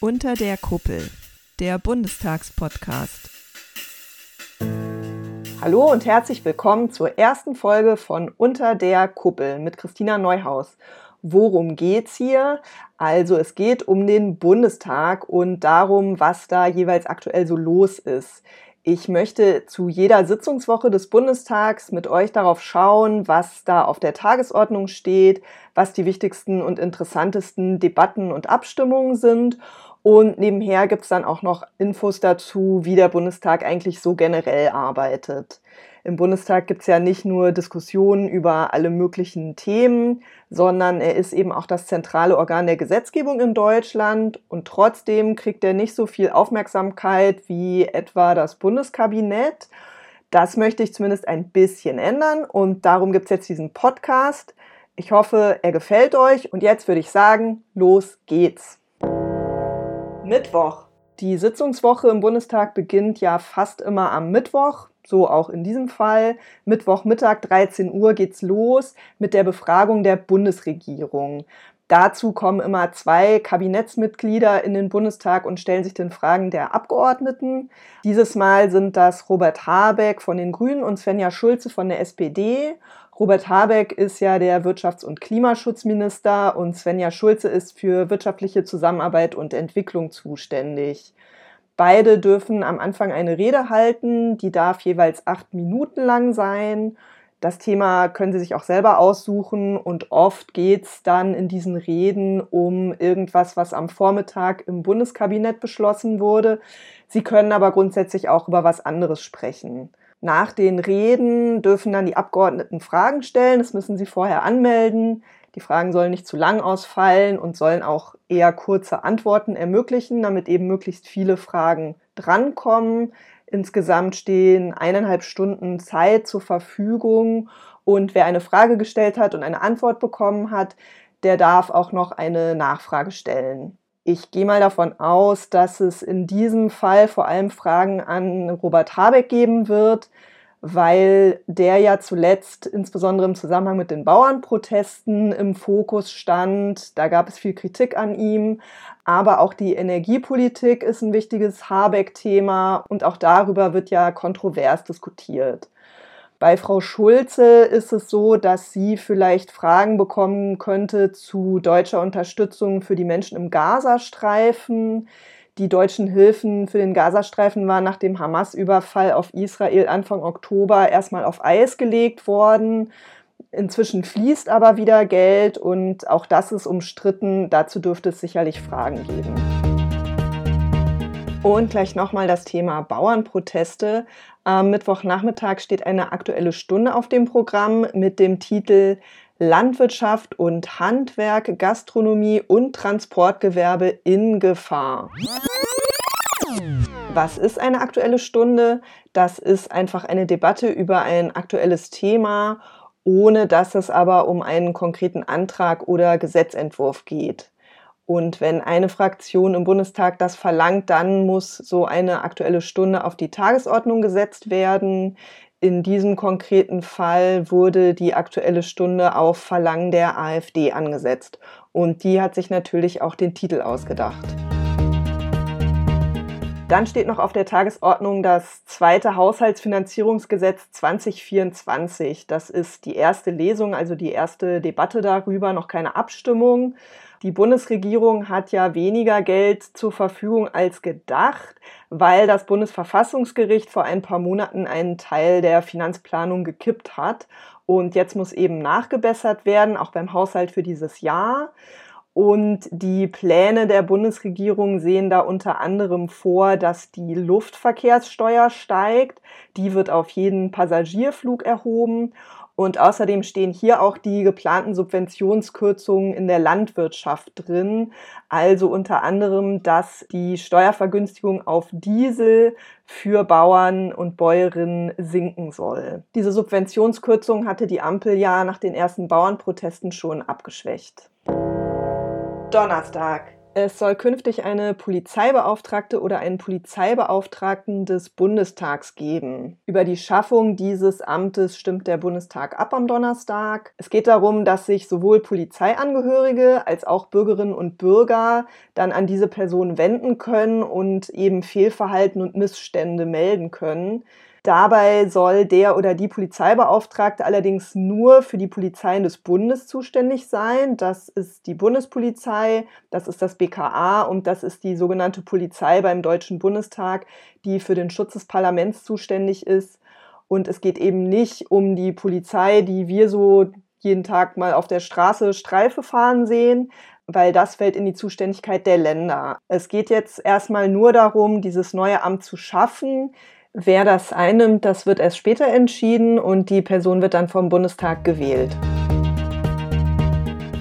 Unter der Kuppel, der Bundestagspodcast. Hallo und herzlich willkommen zur ersten Folge von Unter der Kuppel mit Christina Neuhaus. Worum geht's hier? Also es geht um den Bundestag und darum, was da jeweils aktuell so los ist. Ich möchte zu jeder Sitzungswoche des Bundestags mit euch darauf schauen, was da auf der Tagesordnung steht, was die wichtigsten und interessantesten Debatten und Abstimmungen sind und nebenher gibt es dann auch noch Infos dazu, wie der Bundestag eigentlich so generell arbeitet. Im Bundestag gibt es ja nicht nur Diskussionen über alle möglichen Themen, sondern er ist eben auch das zentrale Organ der Gesetzgebung in Deutschland und trotzdem kriegt er nicht so viel Aufmerksamkeit wie etwa das Bundeskabinett. Das möchte ich zumindest ein bisschen ändern und darum gibt es jetzt diesen Podcast. Ich hoffe, er gefällt euch und jetzt würde ich sagen, los geht's. Mittwoch. Die Sitzungswoche im Bundestag beginnt ja fast immer am Mittwoch, so auch in diesem Fall. Mittwochmittag 13 Uhr geht's los mit der Befragung der Bundesregierung. Dazu kommen immer zwei Kabinettsmitglieder in den Bundestag und stellen sich den Fragen der Abgeordneten. Dieses Mal sind das Robert Habeck von den Grünen und Svenja Schulze von der SPD. Robert Habeck ist ja der Wirtschafts- und Klimaschutzminister und Svenja Schulze ist für wirtschaftliche Zusammenarbeit und Entwicklung zuständig. Beide dürfen am Anfang eine Rede halten, die darf jeweils acht Minuten lang sein. Das Thema können Sie sich auch selber aussuchen und oft geht es dann in diesen Reden um irgendwas, was am Vormittag im Bundeskabinett beschlossen wurde. Sie können aber grundsätzlich auch über was anderes sprechen. Nach den Reden dürfen dann die Abgeordneten Fragen stellen. Das müssen sie vorher anmelden. Die Fragen sollen nicht zu lang ausfallen und sollen auch eher kurze Antworten ermöglichen, damit eben möglichst viele Fragen drankommen. Insgesamt stehen eineinhalb Stunden Zeit zur Verfügung und wer eine Frage gestellt hat und eine Antwort bekommen hat, der darf auch noch eine Nachfrage stellen. Ich gehe mal davon aus, dass es in diesem Fall vor allem Fragen an Robert Habeck geben wird, weil der ja zuletzt insbesondere im Zusammenhang mit den Bauernprotesten im Fokus stand. Da gab es viel Kritik an ihm. Aber auch die Energiepolitik ist ein wichtiges Habeck-Thema und auch darüber wird ja kontrovers diskutiert. Bei Frau Schulze ist es so, dass sie vielleicht Fragen bekommen könnte zu deutscher Unterstützung für die Menschen im Gazastreifen. Die deutschen Hilfen für den Gazastreifen waren nach dem Hamas-Überfall auf Israel Anfang Oktober erstmal auf Eis gelegt worden. Inzwischen fließt aber wieder Geld und auch das ist umstritten. Dazu dürfte es sicherlich Fragen geben. Und gleich nochmal das Thema Bauernproteste. Am Mittwochnachmittag steht eine aktuelle Stunde auf dem Programm mit dem Titel Landwirtschaft und Handwerk, Gastronomie und Transportgewerbe in Gefahr. Was ist eine aktuelle Stunde? Das ist einfach eine Debatte über ein aktuelles Thema, ohne dass es aber um einen konkreten Antrag oder Gesetzentwurf geht. Und wenn eine Fraktion im Bundestag das verlangt, dann muss so eine aktuelle Stunde auf die Tagesordnung gesetzt werden. In diesem konkreten Fall wurde die aktuelle Stunde auf Verlangen der AfD angesetzt. Und die hat sich natürlich auch den Titel ausgedacht. Dann steht noch auf der Tagesordnung das zweite Haushaltsfinanzierungsgesetz 2024. Das ist die erste Lesung, also die erste Debatte darüber, noch keine Abstimmung. Die Bundesregierung hat ja weniger Geld zur Verfügung als gedacht, weil das Bundesverfassungsgericht vor ein paar Monaten einen Teil der Finanzplanung gekippt hat. Und jetzt muss eben nachgebessert werden, auch beim Haushalt für dieses Jahr. Und die Pläne der Bundesregierung sehen da unter anderem vor, dass die Luftverkehrssteuer steigt. Die wird auf jeden Passagierflug erhoben. Und außerdem stehen hier auch die geplanten Subventionskürzungen in der Landwirtschaft drin. Also unter anderem, dass die Steuervergünstigung auf Diesel für Bauern und Bäuerinnen sinken soll. Diese Subventionskürzung hatte die Ampel ja nach den ersten Bauernprotesten schon abgeschwächt. Donnerstag. Es soll künftig eine Polizeibeauftragte oder einen Polizeibeauftragten des Bundestags geben. Über die Schaffung dieses Amtes stimmt der Bundestag ab am Donnerstag. Es geht darum, dass sich sowohl Polizeiangehörige als auch Bürgerinnen und Bürger dann an diese Person wenden können und eben Fehlverhalten und Missstände melden können. Dabei soll der oder die Polizeibeauftragte allerdings nur für die Polizeien des Bundes zuständig sein. Das ist die Bundespolizei, das ist das BKA und das ist die sogenannte Polizei beim Deutschen Bundestag, die für den Schutz des Parlaments zuständig ist. Und es geht eben nicht um die Polizei, die wir so jeden Tag mal auf der Straße Streife fahren sehen, weil das fällt in die Zuständigkeit der Länder. Es geht jetzt erstmal nur darum, dieses neue Amt zu schaffen. Wer das einnimmt, das wird erst später entschieden und die Person wird dann vom Bundestag gewählt.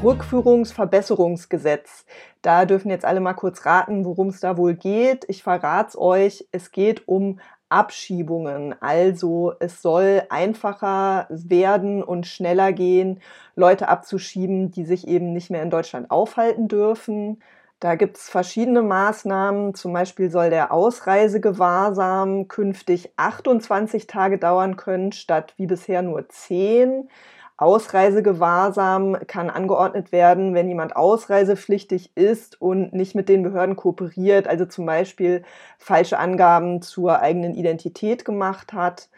Rückführungsverbesserungsgesetz. Da dürfen jetzt alle mal kurz raten, worum es da wohl geht. Ich verrate es euch. Es geht um Abschiebungen. Also es soll einfacher werden und schneller gehen, Leute abzuschieben, die sich eben nicht mehr in Deutschland aufhalten dürfen. Da gibt es verschiedene Maßnahmen. Zum Beispiel soll der Ausreisegewahrsam künftig 28 Tage dauern können, statt wie bisher nur 10. Ausreisegewahrsam kann angeordnet werden, wenn jemand ausreisepflichtig ist und nicht mit den Behörden kooperiert, also zum Beispiel falsche Angaben zur eigenen Identität gemacht hat.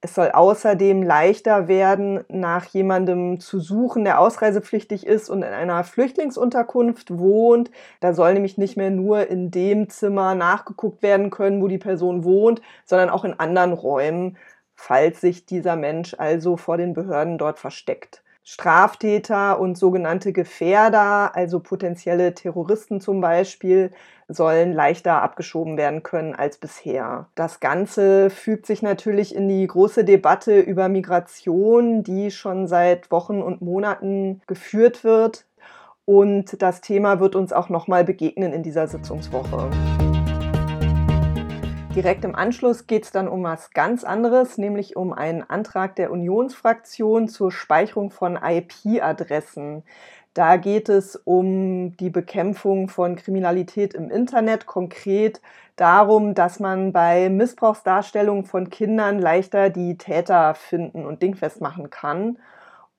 Es soll außerdem leichter werden, nach jemandem zu suchen, der ausreisepflichtig ist und in einer Flüchtlingsunterkunft wohnt. Da soll nämlich nicht mehr nur in dem Zimmer nachgeguckt werden können, wo die Person wohnt, sondern auch in anderen Räumen, falls sich dieser Mensch also vor den Behörden dort versteckt. Straftäter und sogenannte Gefährder, also potenzielle Terroristen zum Beispiel, sollen leichter abgeschoben werden können als bisher. Das Ganze fügt sich natürlich in die große Debatte über Migration, die schon seit Wochen und Monaten geführt wird. Und das Thema wird uns auch nochmal begegnen in dieser Sitzungswoche. Direkt im Anschluss geht es dann um was ganz anderes, nämlich um einen Antrag der Unionsfraktion zur Speicherung von IP-Adressen. Da geht es um die Bekämpfung von Kriminalität im Internet, konkret darum, dass man bei Missbrauchsdarstellungen von Kindern leichter die Täter finden und dingfest machen kann.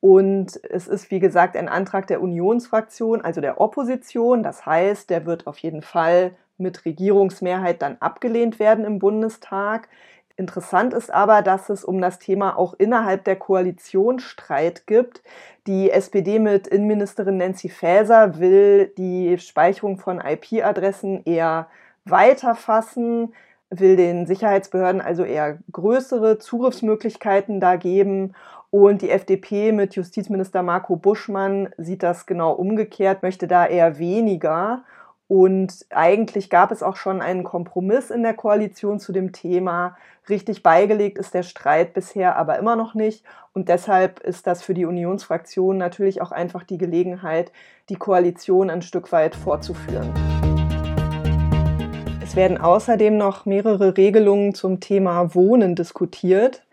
Und es ist, wie gesagt, ein Antrag der Unionsfraktion, also der Opposition. Das heißt, der wird auf jeden Fall mit Regierungsmehrheit dann abgelehnt werden im Bundestag. Interessant ist aber, dass es um das Thema auch innerhalb der Koalition Streit gibt. Die SPD mit Innenministerin Nancy Faeser will die Speicherung von IP-Adressen eher weiter fassen, will den Sicherheitsbehörden also eher größere Zugriffsmöglichkeiten da geben. Und die FDP mit Justizminister Marco Buschmann sieht das genau umgekehrt, möchte da eher weniger. Und eigentlich gab es auch schon einen Kompromiss in der Koalition zu dem Thema. Richtig beigelegt ist der Streit bisher aber immer noch nicht. Und deshalb ist das für die Unionsfraktion natürlich auch einfach die Gelegenheit, die Koalition ein Stück weit fortzuführen. Es werden außerdem noch mehrere Regelungen zum Thema Wohnen diskutiert.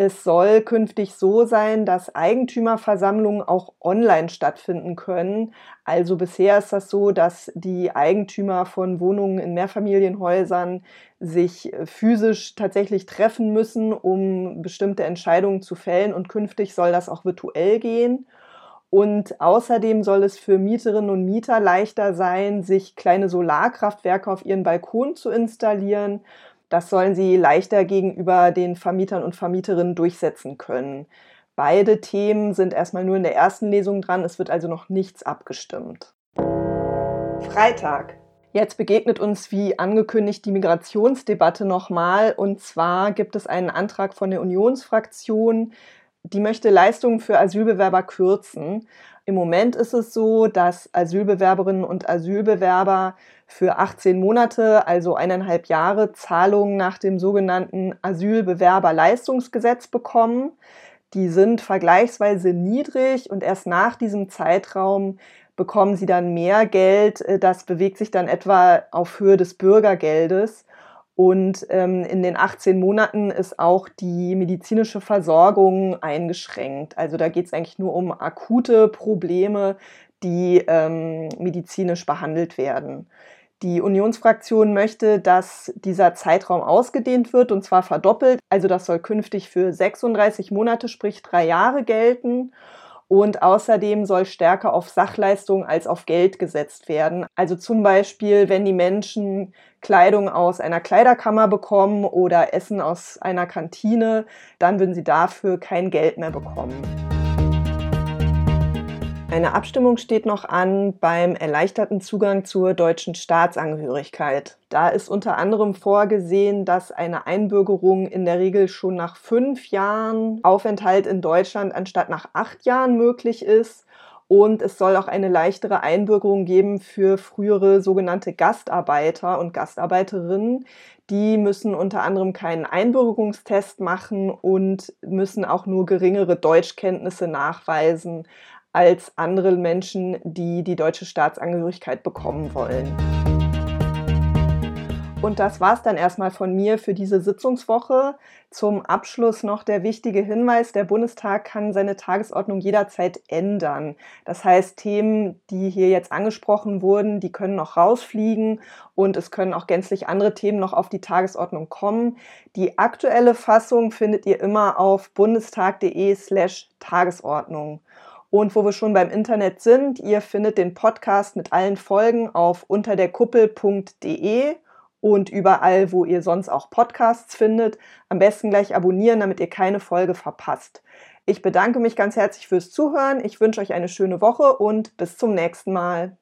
Es soll künftig so sein, dass Eigentümerversammlungen auch online stattfinden können. Also bisher ist das so, dass die Eigentümer von Wohnungen in Mehrfamilienhäusern sich physisch tatsächlich treffen müssen, um bestimmte Entscheidungen zu fällen. Und künftig soll das auch virtuell gehen. Und außerdem soll es für Mieterinnen und Mieter leichter sein, sich kleine Solarkraftwerke auf ihren Balkon zu installieren das sollen sie leichter gegenüber den Vermietern und Vermieterinnen durchsetzen können. Beide Themen sind erstmal nur in der ersten Lesung dran, es wird also noch nichts abgestimmt. Freitag. Jetzt begegnet uns wie angekündigt die Migrationsdebatte nochmal. Und zwar gibt es einen Antrag von der Unionsfraktion, die möchte Leistungen für Asylbewerber kürzen. Im Moment ist es so, dass Asylbewerberinnen und Asylbewerber für 18 Monate, also eineinhalb Jahre, Zahlungen nach dem sogenannten Asylbewerberleistungsgesetz bekommen. Die sind vergleichsweise niedrig und erst nach diesem Zeitraum bekommen sie dann mehr Geld. Das bewegt sich dann etwa auf Höhe des Bürgergeldes. Und ähm, in den 18 Monaten ist auch die medizinische Versorgung eingeschränkt. Also da geht es eigentlich nur um akute Probleme, die ähm, medizinisch behandelt werden. Die Unionsfraktion möchte, dass dieser Zeitraum ausgedehnt wird und zwar verdoppelt. Also das soll künftig für 36 Monate, sprich drei Jahre gelten. Und außerdem soll stärker auf Sachleistungen als auf Geld gesetzt werden. Also zum Beispiel, wenn die Menschen Kleidung aus einer Kleiderkammer bekommen oder Essen aus einer Kantine, dann würden sie dafür kein Geld mehr bekommen. Eine Abstimmung steht noch an beim erleichterten Zugang zur deutschen Staatsangehörigkeit. Da ist unter anderem vorgesehen, dass eine Einbürgerung in der Regel schon nach fünf Jahren Aufenthalt in Deutschland anstatt nach acht Jahren möglich ist. Und es soll auch eine leichtere Einbürgerung geben für frühere sogenannte Gastarbeiter und Gastarbeiterinnen. Die müssen unter anderem keinen Einbürgerungstest machen und müssen auch nur geringere Deutschkenntnisse nachweisen als andere Menschen, die die deutsche Staatsangehörigkeit bekommen wollen. Und das war es dann erstmal von mir für diese Sitzungswoche. Zum Abschluss noch der wichtige Hinweis, der Bundestag kann seine Tagesordnung jederzeit ändern. Das heißt, Themen, die hier jetzt angesprochen wurden, die können noch rausfliegen und es können auch gänzlich andere Themen noch auf die Tagesordnung kommen. Die aktuelle Fassung findet ihr immer auf bundestag.de slash Tagesordnung. Und wo wir schon beim Internet sind, ihr findet den Podcast mit allen Folgen auf unterderkuppel.de und überall, wo ihr sonst auch Podcasts findet. Am besten gleich abonnieren, damit ihr keine Folge verpasst. Ich bedanke mich ganz herzlich fürs Zuhören. Ich wünsche euch eine schöne Woche und bis zum nächsten Mal.